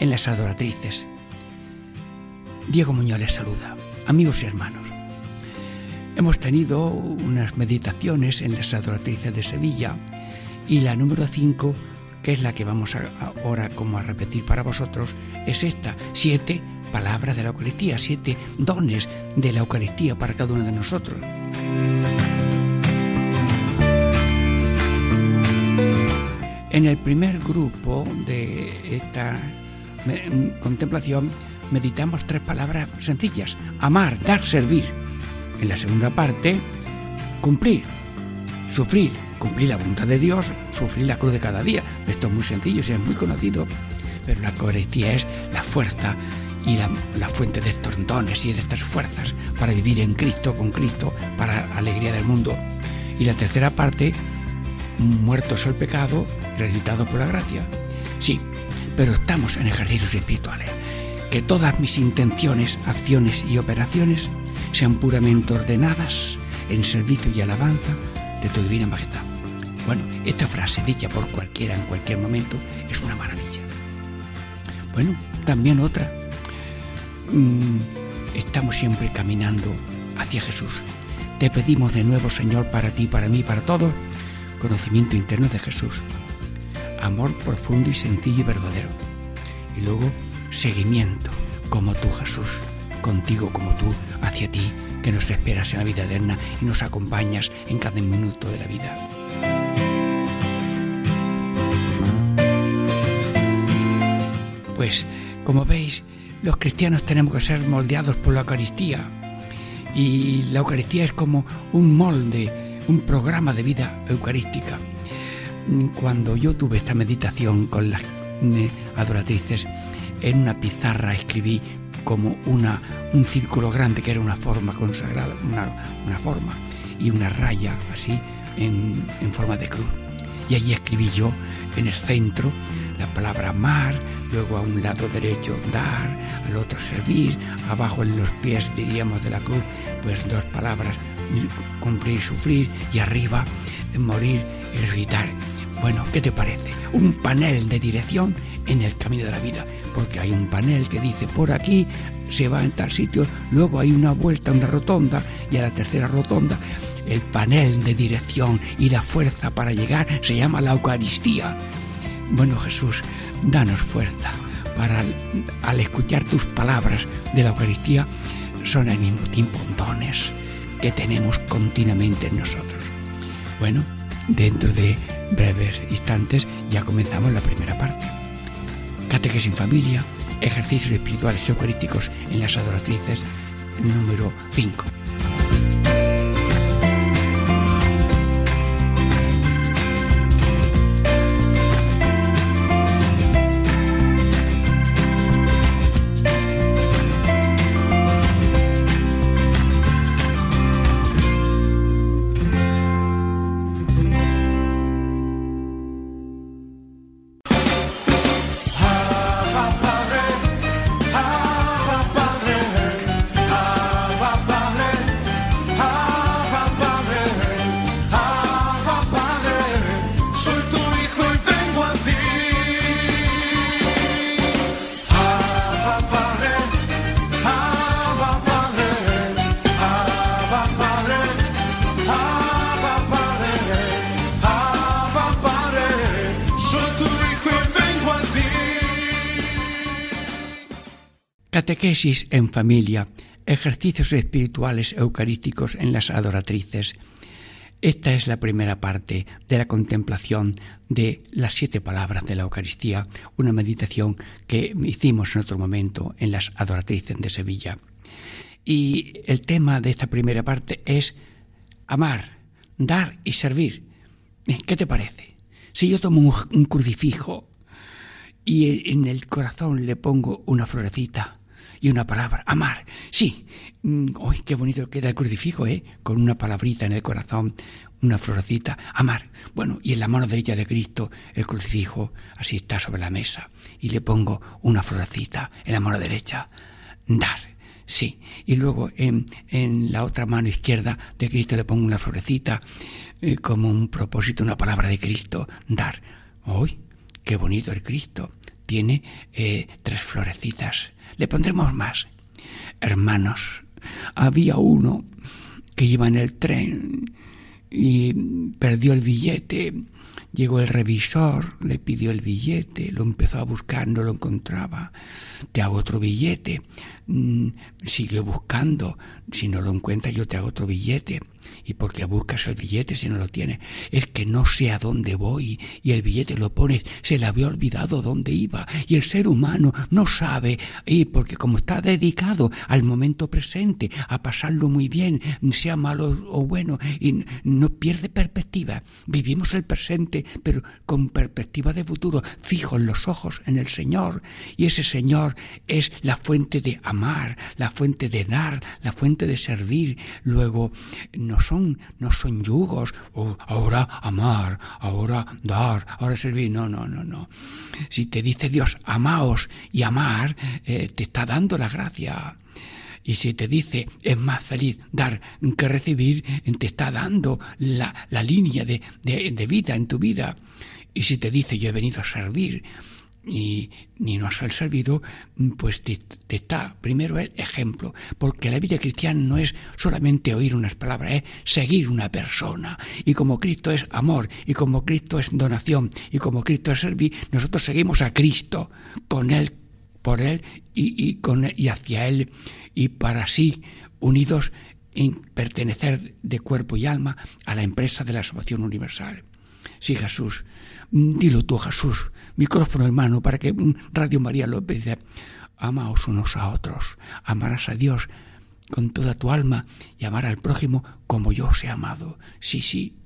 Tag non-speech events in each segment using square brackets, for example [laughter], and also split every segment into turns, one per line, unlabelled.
en las adoratrices. Diego Muñoz les saluda, amigos y hermanos. Hemos tenido unas meditaciones en las adoratrices de Sevilla y la número 5, que es la que vamos ahora como a repetir para vosotros, es esta, siete palabras de la Eucaristía, siete dones de la Eucaristía para cada uno de nosotros. En el primer grupo de esta contemplación meditamos tres palabras sencillas, amar, dar, servir. En la segunda parte, cumplir, sufrir, cumplir la voluntad de Dios, sufrir la cruz de cada día. Esto es muy sencillo, es muy conocido, pero la Eucaristía es la fuerza y la, fuente de estos dones y de estas fuerzas para vivir en Cristo, con Cristo, para la alegría del mundo. Y la tercera parte, muertos el pecado, resucitado por la gracia. Sí, pero estamos en ejercicios espirituales. Que todas mis intenciones, acciones y operaciones sean puramente ordenadas en servicio y alabanza de tu divina majestad. Bueno, esta frase dicha por cualquiera en cualquier momento es una maravilla. Bueno, también otra. Mm, estamos siempre caminando hacia Jesús. Te pedimos de nuevo, Señor, para ti, para mí, para todos, conocimiento interno de Jesús amor profundo y sencillo y verdadero. Y luego seguimiento, como tú Jesús, contigo como tú, hacia ti, que nos esperas en la vida eterna y nos acompañas en cada minuto de la vida. Pues, como veis, los cristianos tenemos que ser moldeados por la Eucaristía. Y la Eucaristía es como un molde, un programa de vida eucarística cuando yo tuve esta meditación con las adoratrices, en una pizarra escribí como una, un círculo grande que era una forma consagrada, una, forma, y una raya así en, en forma de cruz. Y allí escribí yo en el centro la palabra amar, luego a un lado derecho dar, al otro servir, abajo en los pies diríamos de la cruz, pues dos palabras, cumplir, sufrir, y arriba morir y resucitar. Bueno, ¿qué te parece? Un panel de dirección en el camino de la vida, porque hay un panel que dice por aquí se va en tal sitio, luego hay una vuelta, una rotonda y a la tercera rotonda el panel de dirección y la fuerza para llegar se llama la Eucaristía. Bueno Jesús, danos fuerza para al escuchar tus palabras de la Eucaristía son al mismo tiempo dones que tenemos continuamente en nosotros. Bueno, dentro de breves instantes ya comenzamos la primera parte. Catequesis en familia, ejercicios espirituales eucarísticos en las adoratrices número 5. Catequesis en familia, ejercicios espirituales eucarísticos en las adoratrices. Esta es la primera parte de la contemplación de las siete palabras de la Eucaristía, una meditación que hicimos en otro momento en las adoratrices de Sevilla. Y el tema de esta primera parte es amar, dar y servir. ¿Qué te parece? Si yo tomo un, crucifijo y en el corazón le pongo una florecita y una palabra, amar. Sí, mm, ¡ay, qué bonito queda el crucifijo, ¿eh? Con una palabrita en el corazón, una florecita, amar. Bueno, y en la mano derecha de Cristo el crucifijo, así está sobre la mesa, y le pongo una florecita en la mano derecha, dar. Sí, y luego en, en la otra mano izquierda de Cristo le pongo una florecita eh, como un propósito, una palabra de Cristo, dar. ¡Uy! ¡Qué bonito el Cristo! Tiene eh, tres florecitas. Le pondremos más. Hermanos, había uno que iba en el tren y perdió el billete. Llegó el revisor, le pidió el billete, lo empezó a buscar, no lo encontraba. Te hago otro billete. Mm, sigue buscando. Si no lo encuentra, yo te hago otro billete y porque buscas el billete si no lo tienes. Es que no sé a dónde voy y el billete lo pones, se le había olvidado dónde iba y el ser humano no sabe y porque como está dedicado al momento presente, a pasarlo muy bien, sea malo o bueno, y no pierde perspectiva. Vivimos el presente, pero con perspectiva de futuro, fijo en los ojos en el Señor y ese Señor es la fuente de amar, la fuente de dar, la fuente de servir. Luego no son no son yugos, o ahora amar, ahora dar, ahora servir. No, no, no, no. Si te dice Dios, amaos y amar, eh, te está dando la gracia. Y si te dice es más feliz dar que recibir, te está dando la, línea de, de vida en tu vida. Y si te dice yo he venido a servir, y ni nos ha servido, pues te, está primero el ejemplo, porque la vida cristiana no es solamente oír unas palabras, es seguir una persona. Y como Cristo es amor, y como Cristo es donación, y como Cristo es servir, nosotros seguimos a Cristo, con Él, por Él y, con, y hacia Él, y para sí, unidos en pertenecer de cuerpo y alma a la empresa de la salvación universal. Sí, Jesús, dilo tú, Jesús, micrófono hermano, para que Radio María lo dice, amaos unos a otros, amarás a Dios con toda tu alma y amar al prójimo como yo os he amado. Sí, sí.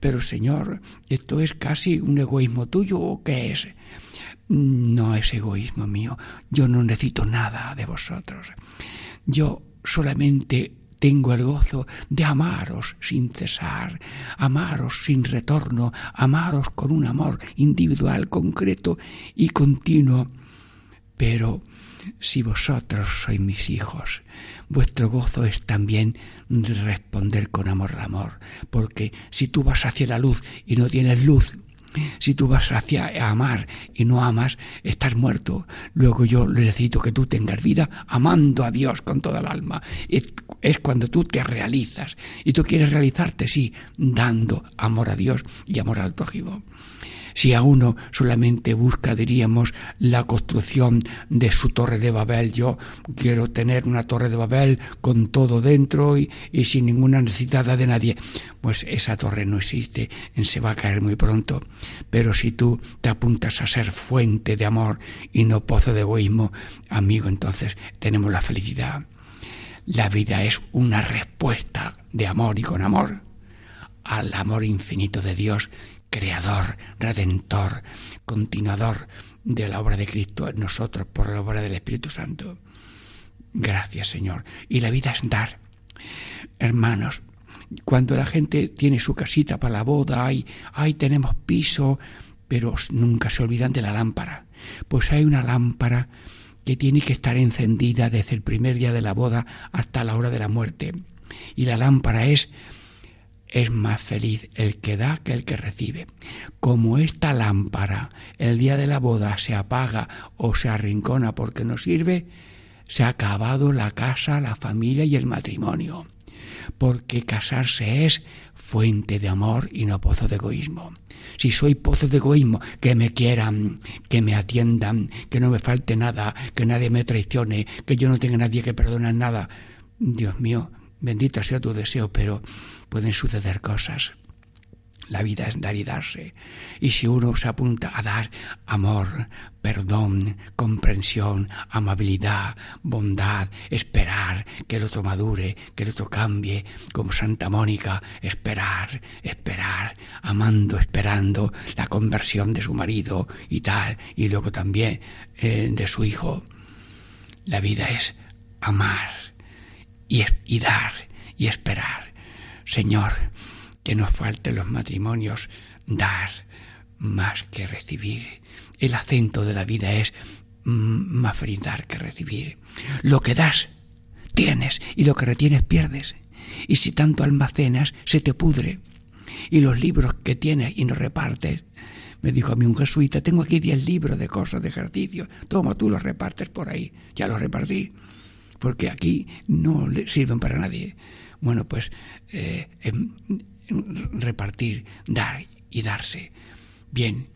Pero Señor, ¿esto es casi un egoísmo tuyo o qué es? No es egoísmo mío. Yo no necesito nada de vosotros. Yo solamente tengo el gozo de amaros sin cesar, amaros sin retorno, amaros con un amor individual, concreto y continuo. Pero si vosotros sois mis hijos, vuestro gozo es también responder con amor al amor, porque si tú vas hacia la luz y no tienes luz, si tú vas hacia amar y no amas, estás muerto. Luego yo necesito que tú tengas vida amando a Dios con toda el alma. Es cuando tú te realizas. Y tú quieres realizarte, sí, dando amor a Dios y amor al prójimo. Si a uno solamente busca, diríamos, la construcción de su torre de Babel, yo quiero tener una torre de Babel con todo dentro y, sin ninguna necesidad de nadie, pues esa torre no existe, se va a caer muy pronto. Pero si tú te apuntas a ser fuente de amor y no pozo de egoísmo, amigo, entonces tenemos la felicidad. La vida es una respuesta de amor y con amor al amor infinito de Dios creador, redentor, continuador de la obra de Cristo en nosotros por la obra del Espíritu Santo. Gracias, Señor. Y la vida es dar. Hermanos, cuando la gente tiene su casita para la boda, ay, ay, tenemos piso, pero nunca se olvidan de la lámpara. Pues hay una lámpara que tiene que estar encendida desde el primer día de la boda hasta la hora de la muerte. Y la lámpara es es más feliz el que da que el que recibe. Como esta lámpara el día de la boda se apaga o se arrincona porque no sirve, se ha acabado la casa, la familia y el matrimonio. Porque casarse es fuente de amor y no pozo de egoísmo. Si soy pozo de egoísmo, que me quieran, que me atiendan, que no me falte nada, que nadie me traicione, que yo no tenga nadie que perdone nada. Dios mío, bendito sea tu deseo, pero pueden suceder cosas. La vida es dar y darse. Y si uno se apunta a dar amor, perdón, comprensión, amabilidad, bondad, esperar que el otro madure, que el otro cambie, como Santa Mónica, esperar, esperar, amando, esperando la conversión de su marido y tal, y luego también eh, de su hijo. La vida es amar y, y dar y esperar. Señor, que nos falten los matrimonios, dar más que recibir. El acento de la vida es mm, más dar que recibir. Lo que das, tienes, y lo que retienes, pierdes. Y si tanto almacenas, se te pudre. Y los libros que tienes y no repartes, me dijo a mí un jesuita, tengo aquí diez libros de cosas, de ejercicio, toma, tú los repartes por ahí. Ya los repartí, porque aquí no le sirven para nadie. Bueno, pues eh, em, repartir, dar y darse. Bien,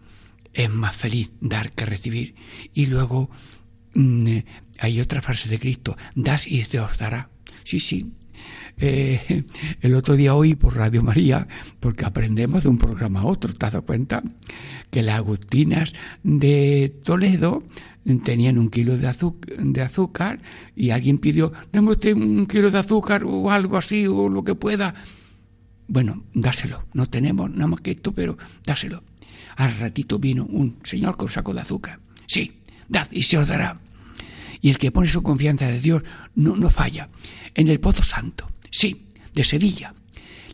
es más feliz dar que recibir. Y luego mm, hay otra frase de Cristo, das y se os dará. Sí, sí. Eh, [laughs] el otro día oí por Radio María, porque aprendemos de un programa a otro, ¿te has dado cuenta? Que las agustinas de Toledo tenían un kilo de, azúcar y alguien pidió, dame usted un kilo de azúcar o algo así o lo que pueda bueno, dáselo, no tenemos nada más que esto, pero dáselo. Al ratito vino un señor con saco de azúcar. Sí, dad y se os dará. Y el que pone su confianza de Dios no, no falla. En el Pozo Santo, sí, de Sevilla,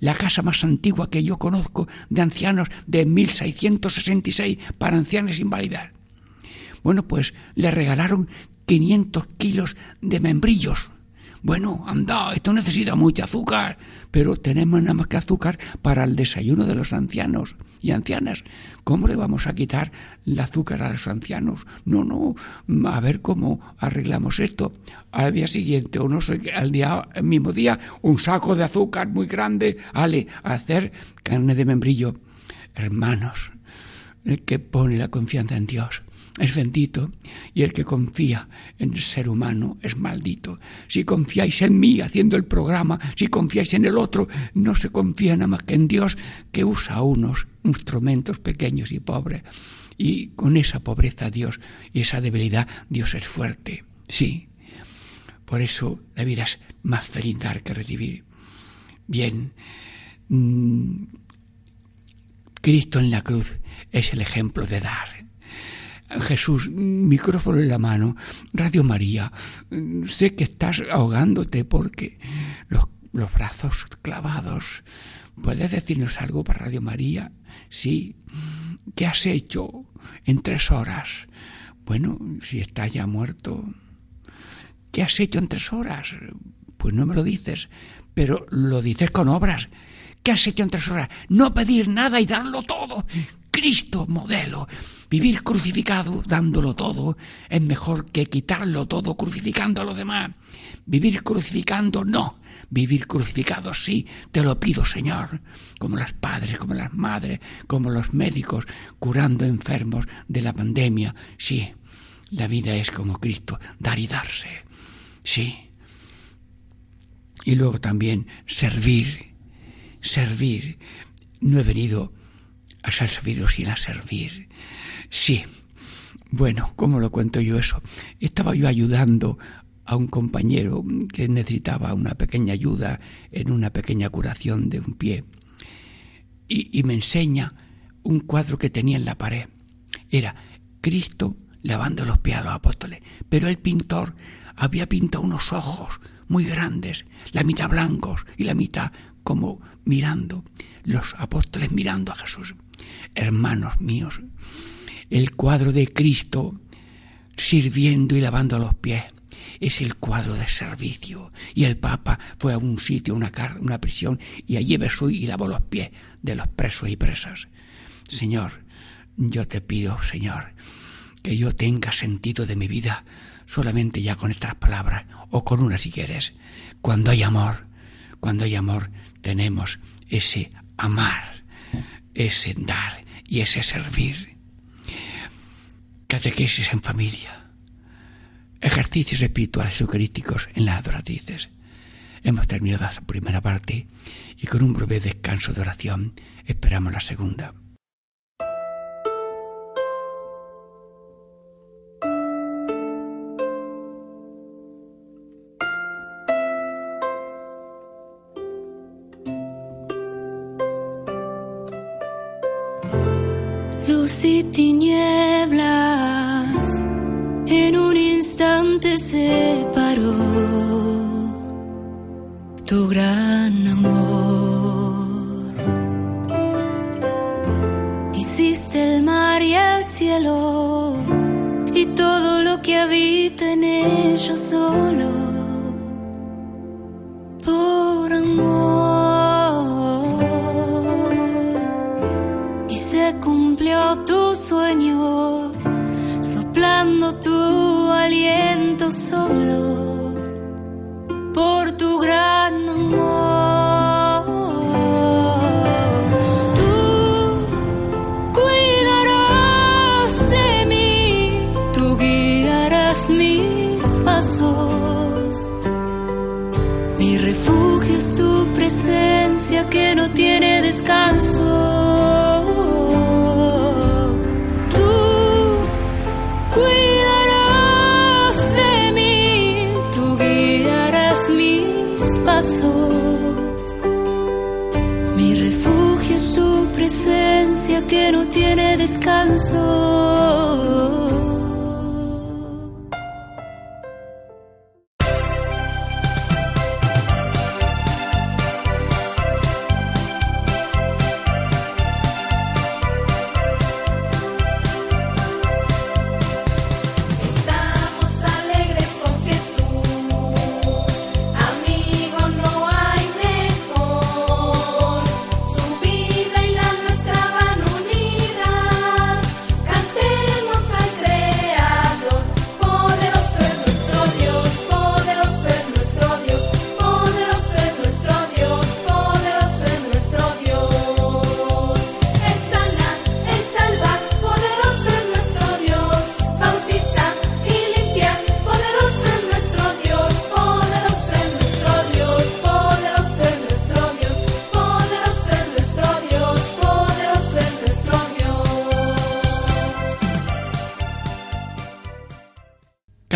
la casa más antigua que yo conozco de ancianos de 1666 para ancianos invalidados. Bueno, pues le regalaron 500 kilos de membrillos bueno, anda, esto necesita mucho azúcar, pero tenemos nada más que azúcar para el desayuno de los ancianos y ancianas. ¿Cómo le vamos a quitar el azúcar a los ancianos? No, no, a ver cómo arreglamos esto. Al día siguiente, o no sé, al día, mismo día, un saco de azúcar muy grande, ale, a hacer carne de membrillo. Hermanos, el que pone la confianza en Dios es bendito y el que confía en el ser humano es maldito. Si confiáis en mí haciendo el programa, si confiáis en el otro, no se confía nada más que en Dios que usa unos instrumentos pequeños y pobres. Y con esa pobreza Dios y esa debilidad Dios es fuerte. Sí. Por eso la vida es más feliz dar que recibir. Bien. Mm, Cristo en la cruz es el ejemplo de dar Jesús, micrófono en la mano, Radio María, sé que estás ahogándote porque los, los brazos clavados. ¿Puedes decirnos algo para Radio María? Sí. ¿Qué has hecho en tres horas? Bueno, si estás ya muerto. ¿Qué has hecho en tres horas? Pues no me lo dices, pero lo dices con obras. ¿Qué has hecho en tres horas? No pedir nada y darlo todo. Cristo modelo. Vivir crucificado dándolo todo es mejor que quitarlo todo crucificando a los demás. Vivir crucificando no. Vivir crucificado sí, te lo pido Señor, como los padres, como las madres, como los médicos curando enfermos de la pandemia. Sí, la vida es como Cristo, dar y darse. Sí. Y luego también servir, servir. No he venido a ser servido sino a servir. Sí. Bueno, ¿cómo lo cuento yo eso? Estaba yo ayudando a un compañero que necesitaba una pequeña ayuda en una pequeña curación de un pie. Y, me enseña un cuadro que tenía en la pared. Era Cristo lavando los pies a los apóstoles. Pero el pintor había pintado unos ojos muy grandes, la mitad blancos y la mitad como mirando, los apóstoles mirando a Jesús. Hermanos míos, el cuadro de Cristo sirviendo y lavando los pies es el cuadro de servicio. Y el Papa fue a un sitio, una, una prisión, y allí besó y lavó los pies de los presos y presas. Señor, yo te pido, Señor, que yo tenga sentido de mi vida solamente ya con estas palabras, o con una si quieres. Cuando hay amor, cuando hay amor, tenemos ese amar, ese dar y ese servir. Catequesis en familia, ejercicios espirituales eucarísticos en las adoratrices, Hemos terminado la primera parte y con un breve descanso de oración esperamos la segunda.
Luz y descanso.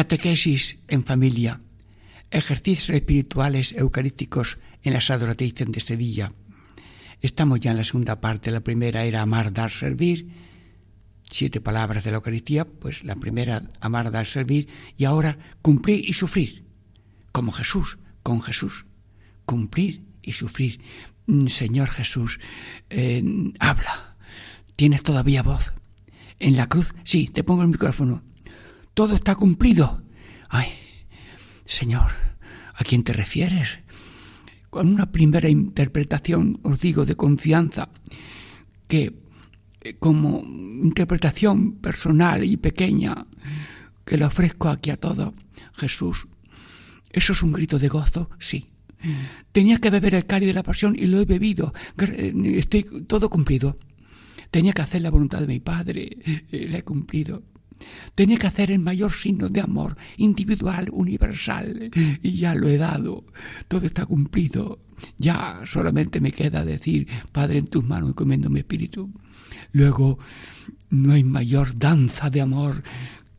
Catequesis en familia. Ejercicios espirituales eucarísticos en la Tradición de Sevilla. Estamos ya en la segunda parte. La primera era amar, dar, servir. Siete palabras de la Eucaristía. Pues la primera, amar, dar, servir. Y ahora, cumplir y sufrir. Como Jesús, con Jesús. Cumplir y sufrir. Mm, Señor Jesús, eh, habla. ¿Tienes todavía voz? En la cruz, sí, te pongo el micrófono. Todo está cumplido. Ay, Señor, ¿a quién te refieres? Con una primera interpretación, os digo, de confianza, que eh, como interpretación personal y pequeña, que le ofrezco aquí a todo, Jesús, ¿eso es un grito de gozo? Sí. Tenía que beber el cáliz de la pasión y lo he bebido. Gr- Estoy todo cumplido. Tenía que hacer la voluntad de mi Padre, eh, la he cumplido. Tenía que hacer el mayor signo de amor individual, universal, y ya lo he dado. Todo está cumplido. Ya solamente me queda decir, Padre, en tus manos encomiendo mi espíritu. Luego, no hay mayor danza de amor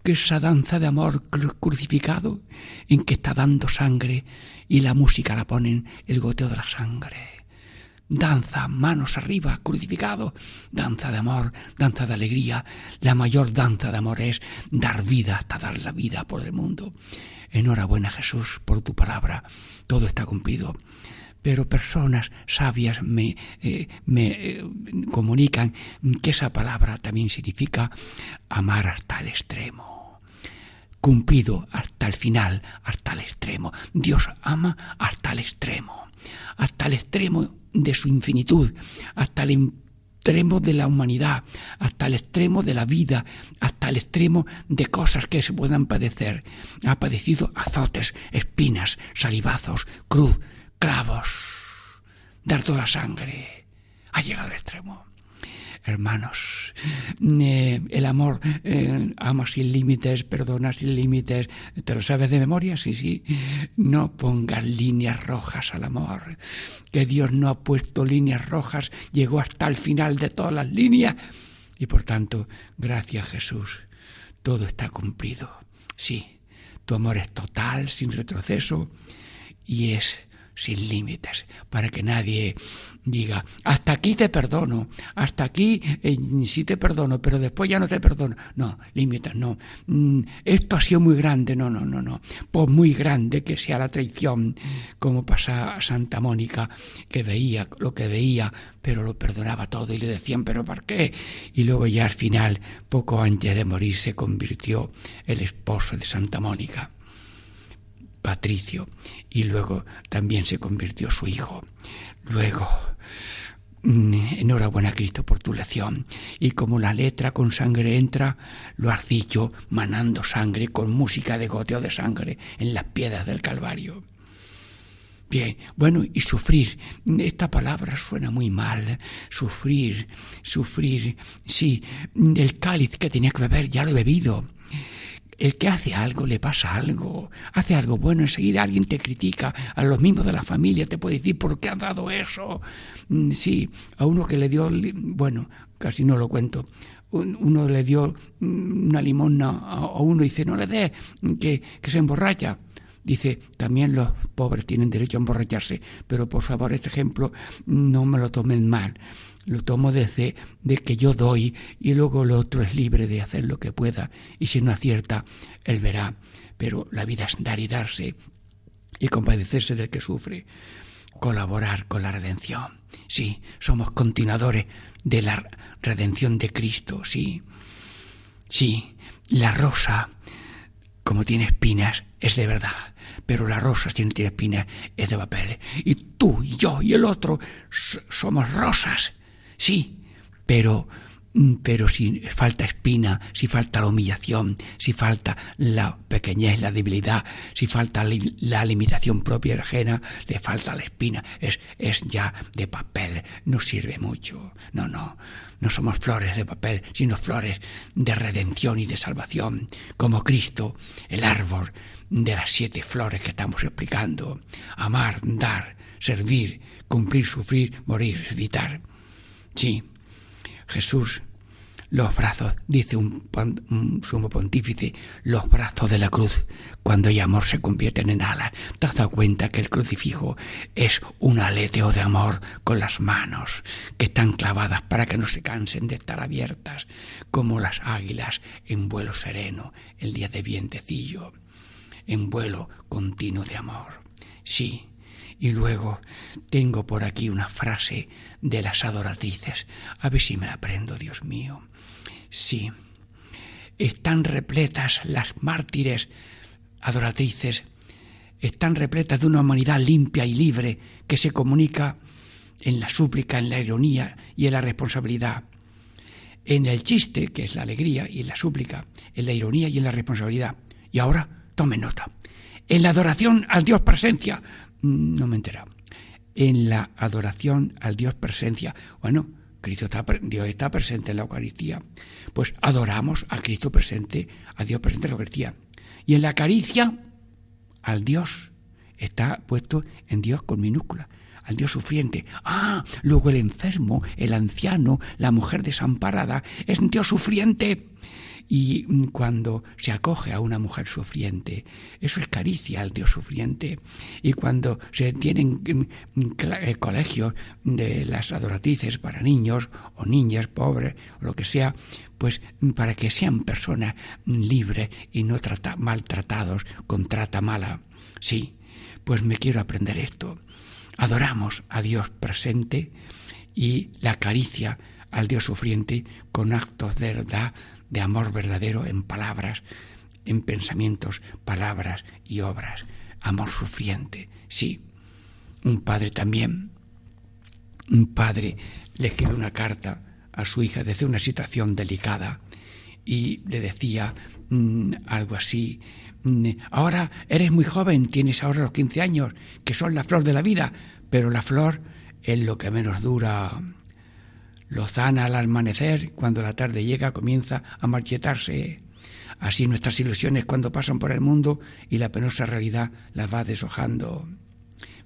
que esa danza de amor cru- crucificado en que está dando sangre y la música la ponen el goteo de la sangre danza, manos arriba, crucificado, danza de amor, danza de alegría. La mayor danza de amor es dar vida hasta dar la vida por el mundo. Enhorabuena Jesús por tu palabra, todo está cumplido. Pero personas sabias me, eh, me eh, comunican que esa palabra también significa amar hasta el extremo cumplido hasta el final, hasta el extremo. Dios ama hasta el extremo, hasta el extremo de su infinitud, hasta el extremo de la humanidad, hasta el extremo de la vida, hasta el extremo de cosas que se puedan padecer. Ha padecido azotes, espinas, salivazos, cruz, clavos, dar toda la sangre. Ha llegado al extremo. Hermanos, eh, el amor eh, ama sin límites, perdona sin límites. ¿Te lo sabes de memoria? Sí, sí. No pongas líneas rojas al amor. Que Dios no ha puesto líneas rojas, llegó hasta el final de todas las líneas. Y por tanto, gracias Jesús, todo está cumplido. Sí, tu amor es total, sin retroceso, y es sin límites, para que nadie diga, hasta aquí te perdono, hasta aquí eh, sí te perdono, pero después ya no te perdono. No, límites, no. Mm, esto ha sido muy grande, no, no, no, no. Pues muy grande que sea la traición, como pasa a Santa Mónica, que veía lo que veía, pero lo perdonaba todo y le decían, pero ¿por qué? Y luego ya al final, poco antes de morir, se convirtió el esposo de Santa Mónica. Patricio, y luego también se convirtió su hijo. Luego, mm, enhorabuena Cristo por tu lección. Y como la letra con sangre entra, lo has dicho manando sangre con música de goteo de sangre en las piedras del Calvario. Bien, bueno, y sufrir. Esta palabra suena muy mal. Sufrir, sufrir. Sí, el cáliz que tenía que beber ya lo he bebido el que hace algo le pasa algo, hace algo bueno, enseguida alguien te critica, a los mismos de la familia te puede decir, ¿por qué has dado eso? Mm, sí, a uno que le dio, bueno, casi no lo cuento, uno le dio mm, una limosna a uno y dice, no le dé, que, que se emborracha. Dice, también los pobres tienen derecho a emborracharse, pero por favor este ejemplo no me lo tomen mal lo tomo desde de que yo doy y luego el otro es libre de hacer lo que pueda y si no acierta, él verá. Pero la vida es dar y darse y compadecerse del que sufre. Colaborar con la redención. Sí, somos continuadores de la redención de Cristo, sí. Sí, la rosa, como tiene espinas, es de verdad pero la rosa, si no tiene espinas, es de papel. Y tú y yo y el otro somos rosas Sí, pero mm, pero si falta espina, si falta la humillación, si falta la pequeñez, la debilidad, si falta la limitación propia y ajena, le falta la espina, es, es ya de papel, no sirve mucho. No, no, no somos flores de papel, sino flores de redención y de salvación, como Cristo, el árbol de las siete flores que estamos explicando. Amar, dar, servir, cumplir, sufrir, morir, resucitar. Sí, Jesús, los brazos, dice un, sumo pontífice, los brazos de la cruz, cuando hay amor se convierten en alas. ¿Te has dado cuenta que el crucifijo es un aleteo de amor con las manos, que están clavadas para que no se cansen de estar abiertas, como las águilas en vuelo sereno, el día de vientecillo, en vuelo continuo de amor? Sí, y luego tengo por aquí una frase de las adoratrices. A ver si me la aprendo, Dios mío. Sí. Están repletas las mártires adoratrices, están repletas de una humanidad limpia y libre que se comunica en la súplica, en la ironía y en la responsabilidad. En el chiste, que es la alegría, y en la súplica, en la ironía y en la responsabilidad. Y ahora, tome nota. En la adoración al Dios presencia, no me he enterado. En la adoración al Dios presencia. Bueno, Cristo está, Dios está presente en la Eucaristía. Pues adoramos a Cristo presente, a Dios presente en la Eucaristía. Y en la caricia al Dios está puesto en Dios con minúscula, al Dios sufriente. Ah, luego el enfermo, el anciano, la mujer desamparada, es un Dios sufriente. Y cuando se acoge a una mujer sufriente, eso es caricia al Dios sufriente. Y cuando se tienen eh, colegios de las adoratrices para niños o niñas pobres o lo que sea, pues para que sean personas libres y no maltratados con trata mala. Sí, pues me quiero aprender esto. Adoramos a Dios presente y la caricia al Dios sufriente con actos de verdad, de amor verdadero en palabras, en pensamientos, palabras y obras. Amor sufriente, sí. Un padre también, un padre le escribe una carta a su hija desde una situación delicada y le decía mm, algo así, ahora eres muy joven, tienes ahora los 15 años, que son la flor de la vida, pero la flor es lo que menos dura lozana al amanecer, cuando la tarde llega comienza a marchetarse. Así nuestras ilusiones cuando pasan por el mundo y la penosa realidad las va deshojando.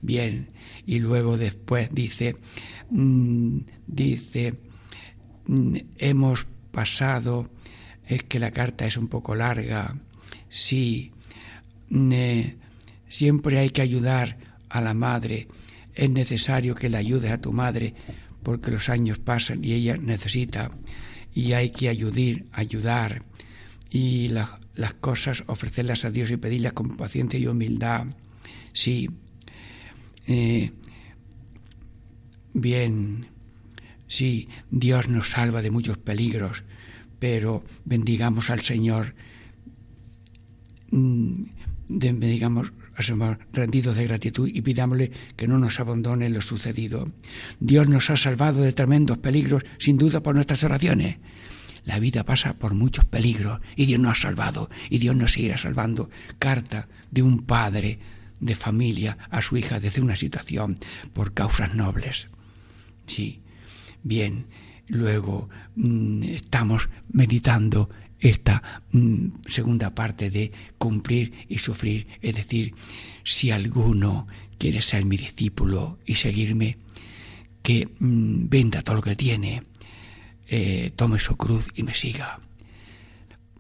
Bien, y luego después dice, mm, dice, mm, hemos pasado, es que la carta es un poco larga, eh, siempre hay que ayudar a la madre, es necesario que le ayudes a tu madre porque los años pasan y ella necesita y hay que ayudar, ayudar y las cosas ofrecerlas a Dios y pedirlas con paciencia y humildad. Sí. Eh, bien. Sí, Dios nos salva de muchos peligros, pero bendigamos al Señor, mm, bendigamos rendidos de gratitud y pidámosle que no nos abandone lo sucedido. Dios nos ha salvado de tremendos peligros, sin duda por nuestras oraciones. La vida pasa por muchos peligros y Dios nos ha salvado y Dios nos seguirá salvando. Carta de un padre de familia a su hija desde una situación por causas nobles. Sí, bien, luego mm, estamos meditando esta mm, segunda parte de cumplir y sufrir, es decir, si alguno quiere ser mi discípulo y seguirme, que mm, venda todo lo que tiene, eh, tome su cruz y me siga.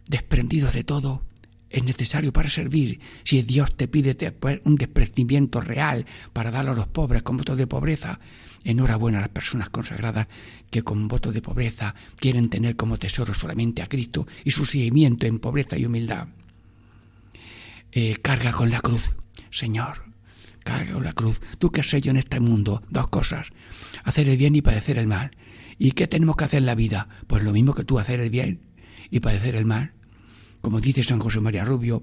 Desprendidos de todo, es necesario para servir. Si Dios te pide un desprendimiento real para dar a los pobres con votos de pobreza, enhorabuena a las personas consagradas que con votos de pobreza quieren tener como tesoro solamente a Cristo y su seguimiento en pobreza y humildad. Eh, carga con la cruz, Señor, carga con la cruz. Tú que has hecho en este mundo dos cosas, hacer el bien y padecer el mal. ¿Y qué tenemos que hacer en la vida? Pues lo mismo que tú, hacer el bien y padecer el mal. Como dice San José María Rubio,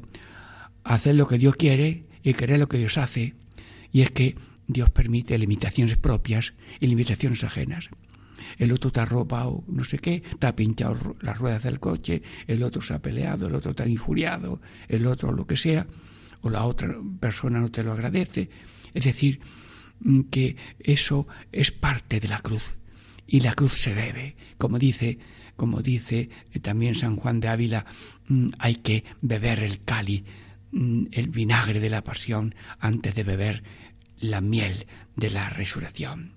hacer lo que Dios quiere y querer lo que Dios hace. Y es que Dios permite limitaciones propias y limitaciones ajenas. El otro te ha robado no sé qué, te ha pinchado las ruedas del coche, el otro se ha peleado, el otro te ha injuriado, el otro lo que sea, o la otra persona no te lo agradece. Es decir, mm, que eso es parte de la cruz y la cruz se debe, como dice, como dice eh, también San Juan de Ávila, mm, hay que beber el cali, mm, el vinagre de la pasión antes de beber la miel de la resurrección.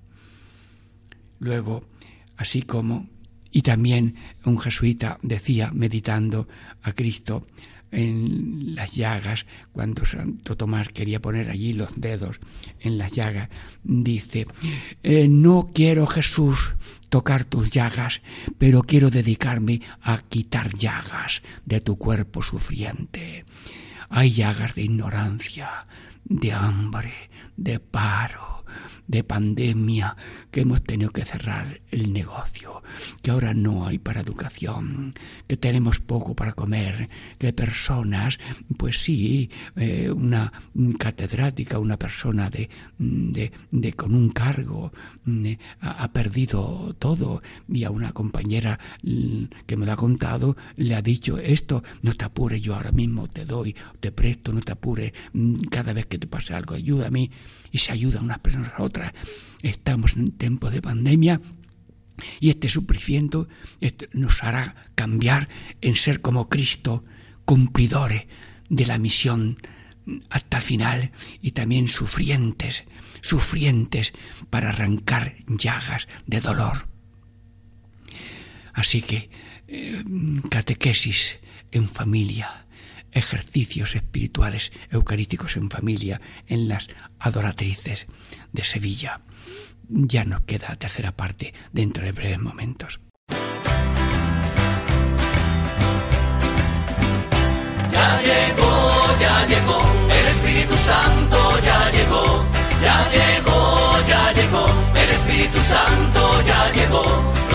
Luego, así como, y también un jesuita decía, meditando a Cristo, en las llagas, cuando Santo Tomás quería poner allí los dedos en las llagas, dice, eh, no quiero Jesús tocar tus llagas, pero quiero dedicarme a quitar llagas de tu cuerpo sufriente. Hay llagas de ignorancia, de hambre, de paro, de pandemia, que hemos tenido que cerrar el negocio, que ahora no hay para educación, que tenemos poco para comer, que personas, pues sí, eh, una catedrática, una persona de, de, con un cargo, mm, ha, perdido todo y a una compañera mm, que me lo ha contado le ha dicho esto, no te apures, yo ahora mismo te doy, te presto, no te apures, mm, cada vez que te pase algo, ayúdame y se ayuda unas personas a otras. Estamos en tiempo de pandemia y este sufrimiento nos hará cambiar en ser como Cristo, cumplidores de la misión hasta el final y también sufrientes, sufrientes para arrancar llagas de dolor. Así que eh, catequesis en familia, ejercicios espirituales eucarísticos en familia en las adoratrices de Sevilla. Ya nos queda tercera parte dentro de breves momentos.
Ya llegó, ya llegó, el Espíritu Santo ya llegó, ya llegó, ya llegó, el Espíritu Santo ya llegó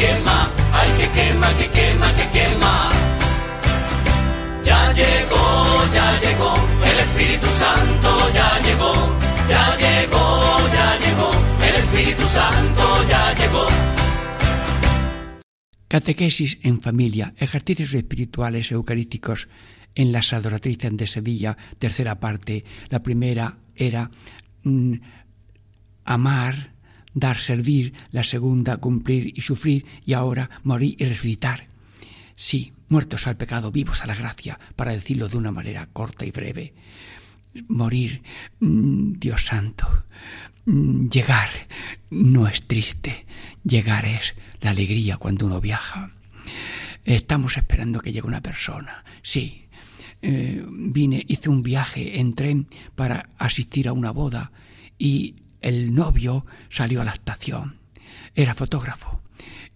quema, que quema, ay que quema, que quema, que quema. Ya llegó, ya llegó, el Espíritu Santo ya llegó, ya llegó, ya llegó, el Espíritu Santo ya llegó.
Catequesis en familia, ejercicios espirituales eucarísticos en las adoratrices de Sevilla, tercera parte. La primera era mm, amar, dar, servir, la segunda cumplir y sufrir y ahora morir y resucitar. Sí, muertos al pecado, vivos a la gracia, para decirlo de una manera corta y breve. Morir, mm, Dios santo, mm, llegar no es triste, llegar es la alegría cuando uno viaja. Estamos esperando que llegue una persona, sí. Eh, vine, hice un viaje en tren para asistir a una boda y el novio salió a la estación. Era fotógrafo.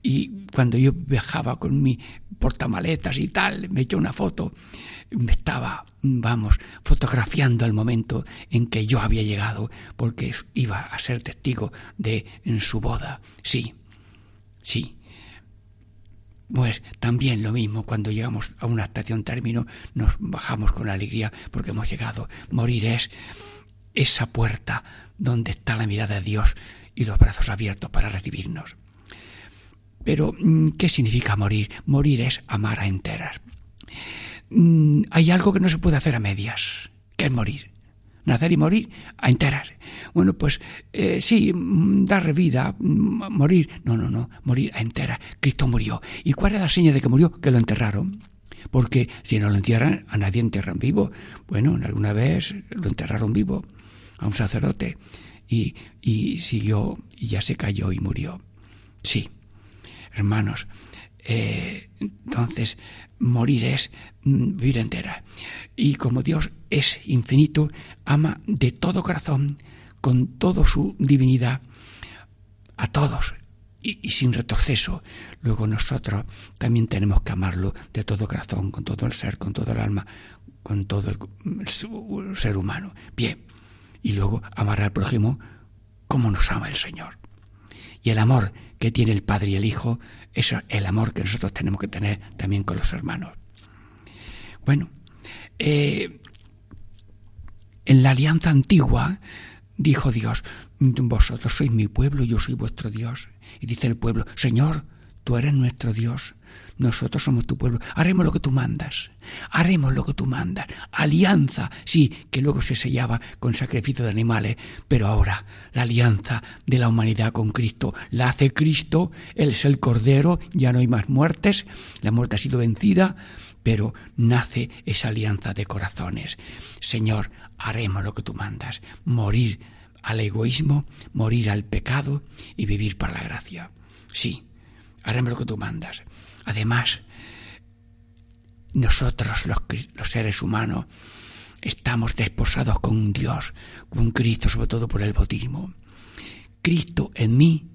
Y cuando yo viajaba con mi portamaletas y tal, me echó una foto, me estaba, vamos, fotografiando el momento en que yo había llegado, porque iba a ser testigo de en su boda. Sí, sí. Pues también lo mismo, cuando llegamos a una estación término, nos bajamos con alegría porque hemos llegado. Morir es esa puerta donde está la mirada de Dios y los brazos abiertos para recibirnos. Pero, mm, ¿qué significa morir? Morir es amar a enteras. Mm, hay algo que no se puede hacer a medias, que es morir. Nacer y morir a enteras. Bueno, pues eh, sí, mm, dar vida, morir. No, no, no, morir a enteras. Cristo murió. ¿Y cuál es la seña de que murió? Que lo enterraron. Porque si no lo entierran, a nadie enterran vivo. Bueno, alguna vez lo enterraron vivo a un sacerdote y, siguió y ya se cayó y murió. Sí, hermanos, eh, entonces morir es mm, vivir entera. Y como Dios es infinito, ama de todo corazón, con toda su divinidad, a todos y, sin retroceso. Luego nosotros también tenemos que amarlo de todo corazón, con todo el ser, con todo el alma, con todo el, el ser humano. Bien, y luego amar al prójimo como nos ama el Señor. Y el amor que tiene el Padre y el Hijo es el amor que nosotros tenemos que tener también con los hermanos. Bueno, eh, en la alianza antigua dijo Dios, vosotros sois mi pueblo, yo soy vuestro Dios. Y dice el pueblo, Señor, tú eres nuestro Dios, nosotros somos tu pueblo, haremos lo que tú mandas, haremos lo que tú mandas. Alianza, sí, que luego se sellaba con sacrificio de animales, pero ahora la alianza de la humanidad con Cristo la hace Cristo, Él es el Cordero, ya no hay más muertes, la muerte ha sido vencida, pero nace esa alianza de corazones. Señor, haremos lo que tú mandas, morir al egoísmo, morir al pecado y vivir para la gracia. Sí, haremos lo que tú mandas. Además, nosotros los, seres humanos estamos desposados con Dios, con Cristo, sobre todo por el bautismo. Cristo en mí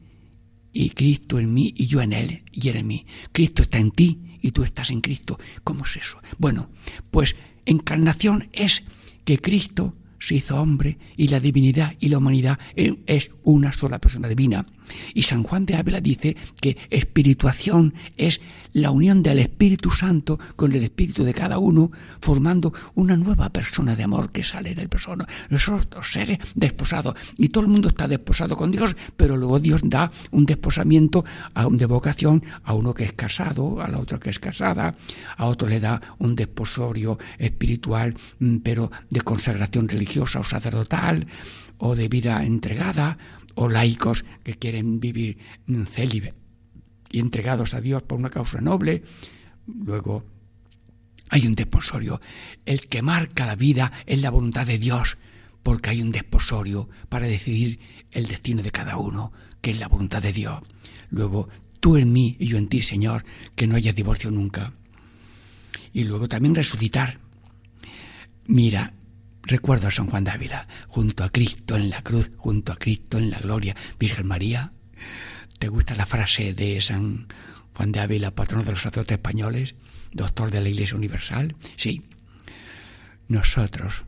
y Cristo en mí y yo en Él y Él en mí. Cristo está en ti y tú estás en Cristo. ¿Cómo es eso? Bueno, pues encarnación es que Cristo se hizo hombre y la divinidad y la humanidad es una sola persona divina. Y San Juan de Ávila dice que espirituación es la unión del Espíritu Santo con el Espíritu de cada uno, formando una nueva persona de amor que sale del persona. Nosotros seres desposados. Y todo el mundo está desposado con Dios, pero luego Dios da un desposamiento a un de vocación a uno que es casado, a la otra que es casada, a otro le da un desposorio espiritual, pero de consagración religiosa o sacerdotal, o de vida entregada, o laicos que quieren vivir célibe y entregados a Dios por una causa noble. Luego hay un desposorio. El que marca la vida es la voluntad de Dios, porque hay un desposorio para decidir el destino de cada uno, que es la voluntad de Dios. Luego, tú en mí y yo en ti, Señor, que no haya divorcio nunca. Y luego también resucitar. Mira, Recuerdo a San Juan de Ávila, junto a Cristo en la cruz, junto a Cristo en la gloria. Virgen María, ¿te gusta la frase de San Juan de Ávila, patrono de los sacerdotes españoles, doctor de la Iglesia Universal? Sí. Nosotros,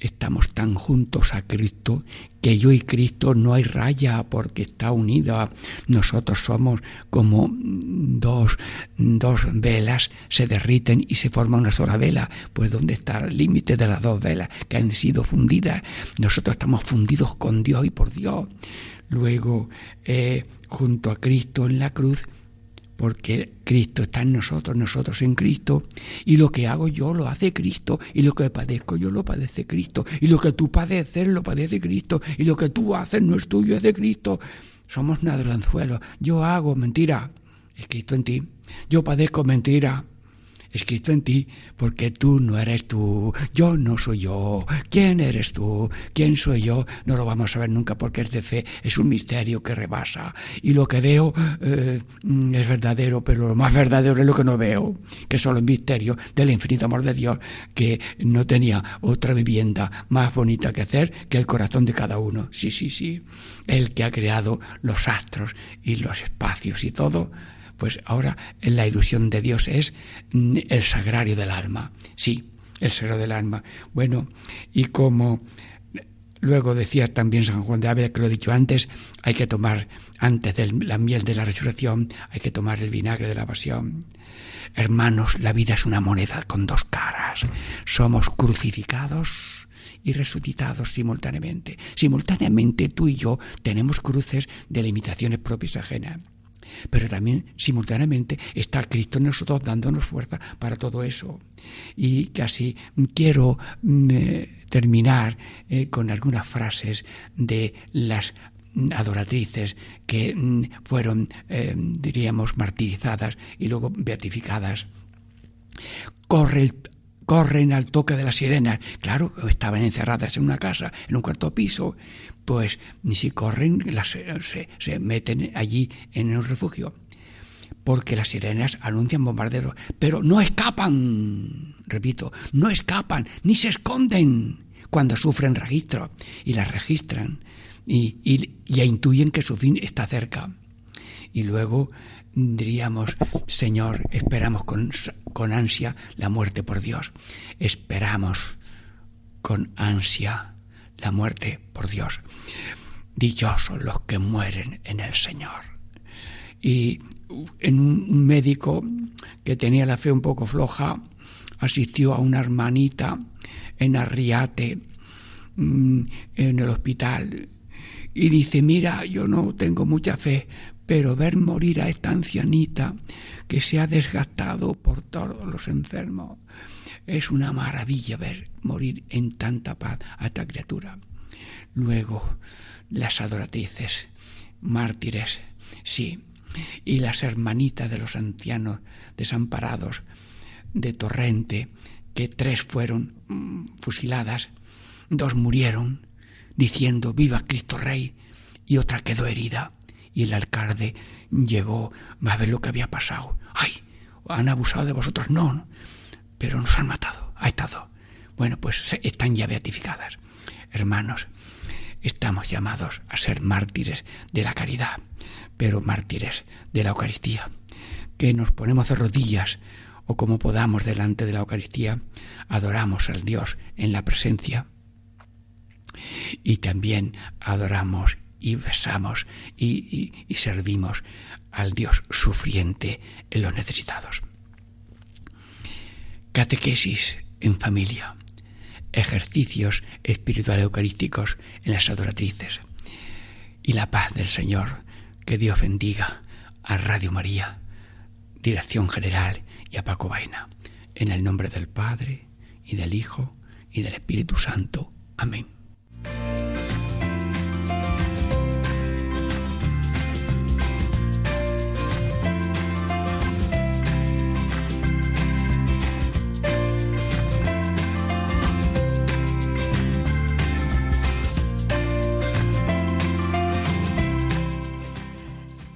estamos tan juntos a Cristo que yo y Cristo no hay raya porque está unida. Nosotros somos como dos, dos velas se derriten y se forma una sola vela. Pues ¿dónde está el límite de las dos velas que han sido fundidas? Nosotros estamos fundidos con Dios y por Dios. Luego, eh, junto a Cristo en la cruz, porque Cristo está en nosotros, nosotros en Cristo, y lo que hago yo lo hace Cristo, y lo que padezco yo lo padece Cristo, y lo que tú padeces lo padece Cristo, y lo que tú haces no es tuyo, es de Cristo. Somos nadranzuelos. Yo hago mentira, es Cristo en ti. Yo padezco mentira, escrito en ti, porque tú no eres tú, yo no soy yo. ¿Quién eres tú? ¿Quién soy yo? No lo vamos a ver nunca porque es de fe, es un misterio que rebasa. Y lo que veo eh, es verdadero, pero lo más verdadero es lo que no veo, que es solo el misterio del infinito amor de Dios, que no tenía otra vivienda más bonita que hacer que el corazón de cada uno. Sí, sí, sí. El que ha creado los astros y los espacios y todo pues ahora la ilusión de Dios es mm, el sagrario del alma. Sí, el sagrario del alma. Bueno, y como luego decía también San Juan de Ávila, que lo he dicho antes, hay que tomar antes de la miel de la resurrección, hay que tomar el vinagre de la pasión. Hermanos, la vida es una moneda con dos caras. Somos crucificados y resucitados simultáneamente. Simultáneamente tú y yo tenemos cruces de limitaciones propias ajenas pero también simultáneamente está Cristo en nosotros dándonos fuerza para todo eso. Y casi quiero mm, eh, terminar eh, con algunas frases de las adoratrices que mm, fueron, eh, diríamos, martirizadas y luego beatificadas. Corre el corren al toque de las sirenas. Claro, estaban encerradas en una casa, en un cuarto piso, pues ni si corren, las, se, se meten allí en un refugio. Porque las sirenas anuncian bombarderos, pero no escapan, repito, no escapan, ni se esconden cuando sufren registro y las registran y, y ya intuyen que su fin está cerca. Y luego diríamos, Señor, esperamos con, con ansia la muerte por Dios. Esperamos con ansia la muerte por Dios. Dichosos los que mueren en el Señor. Y en un médico que tenía la fe un poco floja, asistió a una hermanita en Arriate, mm, en el hospital, y dice, mira, yo no tengo mucha fe, pero ver morir a esta ancianita que se ha desgastado por todos los enfermos, es una maravilla ver morir en tanta paz a esta criatura. Luego, las adoratrices, mártires, sí, y las hermanitas de los ancianos desamparados de Torrente, que tres fueron mm, fusiladas, dos murieron, diciendo Viva Cristo Rey, y otra quedó herida y el alcalde llegó a ver lo que había pasado. ¡Ay! ¿Han abusado de vosotros? No, pero nos han matado. Ha estado. Bueno, pues están ya beatificadas. Hermanos, estamos llamados a ser mártires de la caridad, pero mártires de la Eucaristía, que nos ponemos de rodillas o como podamos delante de la Eucaristía, adoramos al Dios en la presencia y también adoramos y besamos y, servimos al Dios sufriente en los necesitados. Catequesis en familia, ejercicios espirituales eucarísticos en las adoratrices y la paz del Señor, que Dios bendiga a Radio María, Dirección General y a Paco Vaina, en el nombre del Padre y del Hijo y del Espíritu Santo. Amén.